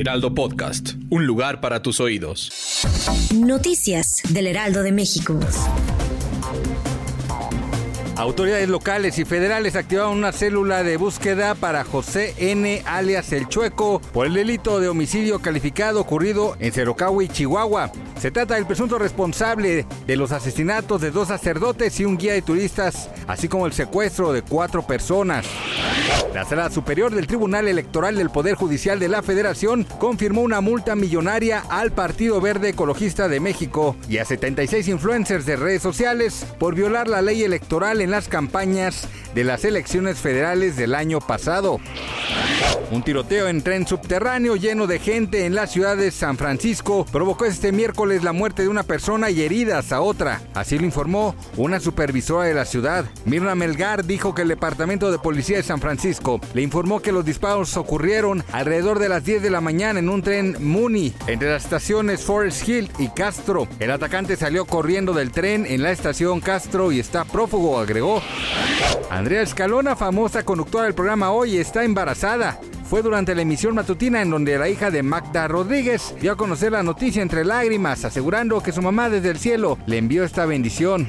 Heraldo Podcast. Un lugar para tus oídos. Noticias del Heraldo de México. Autoridades locales y federales activaron una célula de búsqueda para José N. alias El Chueco por el delito de homicidio calificado ocurrido en Cerocahui, Chihuahua. Se trata del presunto responsable de los asesinatos de dos sacerdotes y un guía de turistas, así como el secuestro de cuatro personas. La Sala Superior del Tribunal Electoral del Poder Judicial de la Federación confirmó una multa millonaria al Partido Verde Ecologista de México y a 76 influencers de redes sociales por violar la ley electoral en las campañas de las elecciones federales del año pasado. Un tiroteo en tren subterráneo lleno de gente en la ciudad de San Francisco provocó este miércoles la muerte de una persona y heridas a otra. Así lo informó una supervisora de la ciudad. Mirna Melgar dijo que el Departamento de Policía de San Francisco le informó que los disparos ocurrieron alrededor de las 10 de la mañana en un tren Muni entre las estaciones Forest Hill y Castro. El atacante salió corriendo del tren en la estación Castro y está prófugo, agregó. Andrea Escalona, famosa conductora del programa Hoy, está embarazada. Fue durante la emisión matutina en donde la hija de Magda Rodríguez dio a conocer la noticia entre lágrimas, asegurando que su mamá desde el cielo le envió esta bendición.